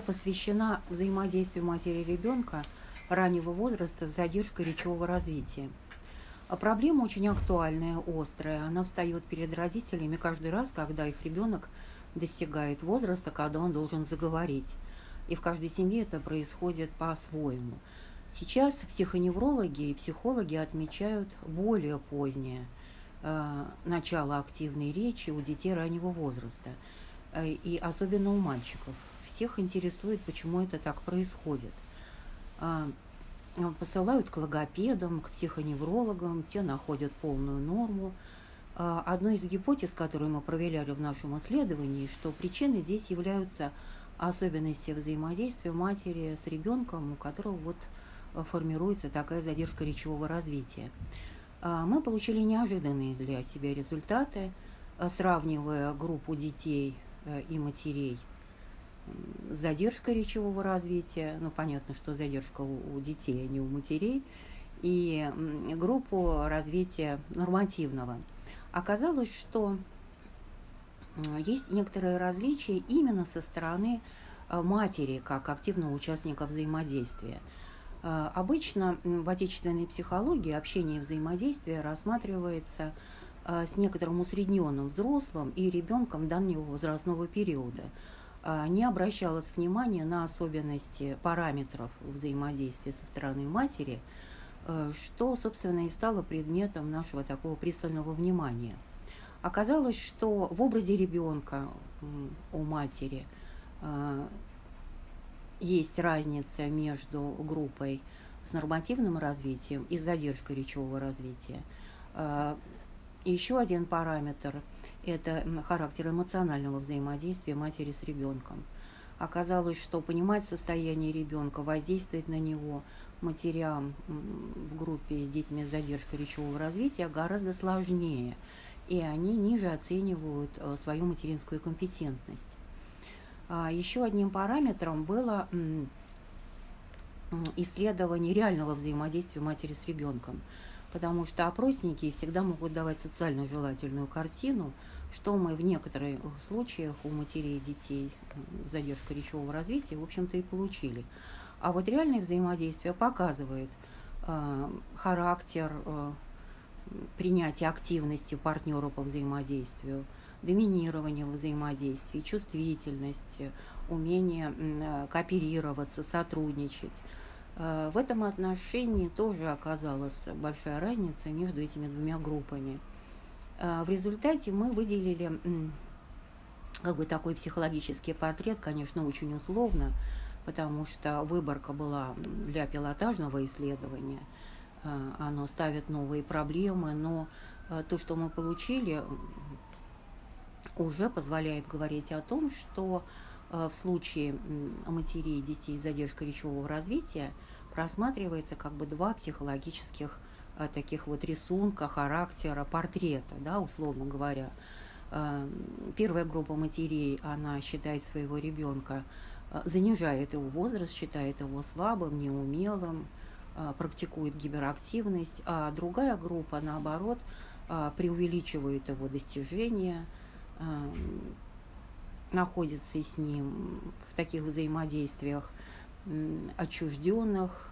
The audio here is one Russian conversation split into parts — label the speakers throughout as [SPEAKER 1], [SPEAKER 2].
[SPEAKER 1] посвящена взаимодействию матери и ребенка раннего возраста с задержкой речевого развития. А проблема очень актуальная, острая. Она встает перед родителями каждый раз, когда их ребенок достигает возраста, когда он должен заговорить. И в каждой семье это происходит по-своему. Сейчас психоневрологи и психологи отмечают более позднее э, начало активной речи у детей раннего возраста, э, и особенно у мальчиков. Всех интересует, почему это так происходит. Э, посылают к логопедам, к психоневрологам, те находят полную норму. Э, одной из гипотез, которую мы проверяли в нашем исследовании, что причиной здесь являются особенности взаимодействия матери с ребенком, у которого вот формируется такая задержка речевого развития. А, мы получили неожиданные для себя результаты, а, сравнивая группу детей э, и матерей с задержкой речевого развития, ну понятно, что задержка у детей, а не у матерей, и группу развития нормативного. Оказалось, что есть некоторые различия именно со стороны э, матери, как активного участника взаимодействия – Э, обычно в отечественной психологии общение и взаимодействие рассматривается э, с некоторым усредненным взрослым и ребенком данного возрастного периода. Э, не обращалось внимания на особенности параметров взаимодействия со стороны матери, что, собственно, и стало предметом нашего такого пристального внимания. Оказалось, что в образе ребенка у матери есть разница между группой с нормативным развитием и задержкой речевого развития. А, еще один параметр – это характер эмоционального взаимодействия матери с ребенком. Оказалось, что понимать состояние ребенка, воздействовать на него матерям в группе с детьми с задержкой речевого развития гораздо сложнее, и они ниже оценивают э, свою материнскую компетентность. А, Еще одним параметром было исследование реального взаимодействия матери с ребенком, потому что опросники всегда могут давать социально желательную картину, что мы в некоторых случаях у матерей детей с задержкой речевого развития, в общем-то, и получили. А вот реальное взаимодействие показывает э, характер э, принятия активности партнера по взаимодействию – доминирование в взаимодействии, чувствительность, умение э, кооперироваться, сотрудничать. Э, в этом отношении тоже оказалась большая разница между этими двумя группами. Э, в результате мы выделили как бы такой психологический портрет, конечно, очень условно, потому что выборка была для пилотажного исследования. Оно ставит новые проблемы, но то, что мы получили, уже позволяет говорить о том, что в случае матерей детей с задержкой речевого развития просматривается как бы два психологических э, таких вот рисунка, характера, портрета, да, условно говоря. Э, первая группа матерей, она считает своего ребенка, занижает его возраст, считает его слабым, неумелым, практикует гиперактивность, а другая группа, наоборот, преувеличивает его достижения – находится с ним в таких взаимодействиях отчужденных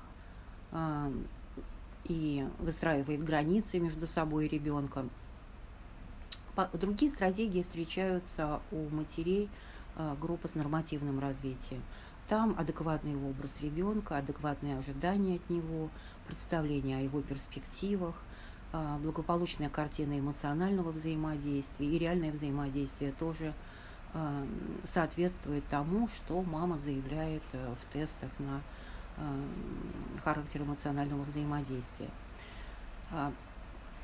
[SPEAKER 1] и выстраивает границы между собой и ребенком. Другие стратегии встречаются у матерей а, группы с нормативным развитием. Там адекватный образ ребенка, адекватные ожидания от него, представление о его перспективах – а, благополучная картина эмоционального взаимодействия и реальное взаимодействие тоже а, соответствует тому, что мама заявляет э, в тестах на а, характер эмоционального взаимодействия.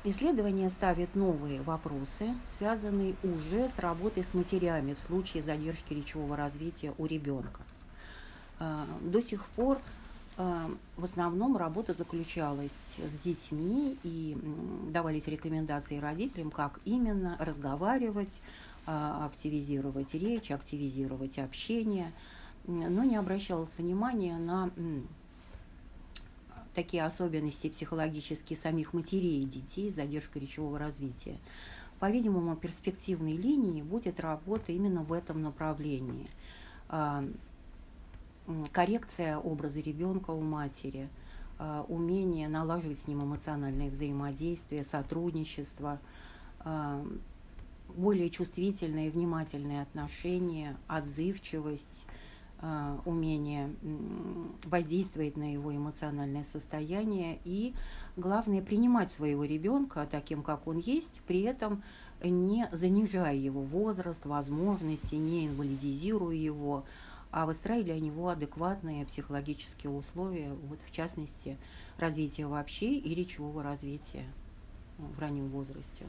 [SPEAKER 1] Исследование ставит новые вопросы, связанные уже с работой с матерями в случае задержки речевого развития у ребенка. До сих пор Э, в основном работа заключалась с детьми и давались рекомендации родителям, как именно разговаривать, а, активизировать речь, активизировать общение, но не обращалось внимания на такие особенности психологические самих матерей и детей, задержка речевого развития. По-видимому, перспективной линией будет работа именно в этом направлении. А, коррекция образа ребенка у матери, э, умение налаживать с ним эмоциональное взаимодействие, сотрудничество, более чувствительные, внимательные отношения, отзывчивость, э, умение воздействовать на его эмоциональное состояние и, главное, принимать своего ребенка таким, как он есть, при этом не занижая его возраст, возможности, не инвалидизируя его, а выстраивая для него адекватные психологические условия, вот в частности, развития вообще и речевого развития в раннем возрасте.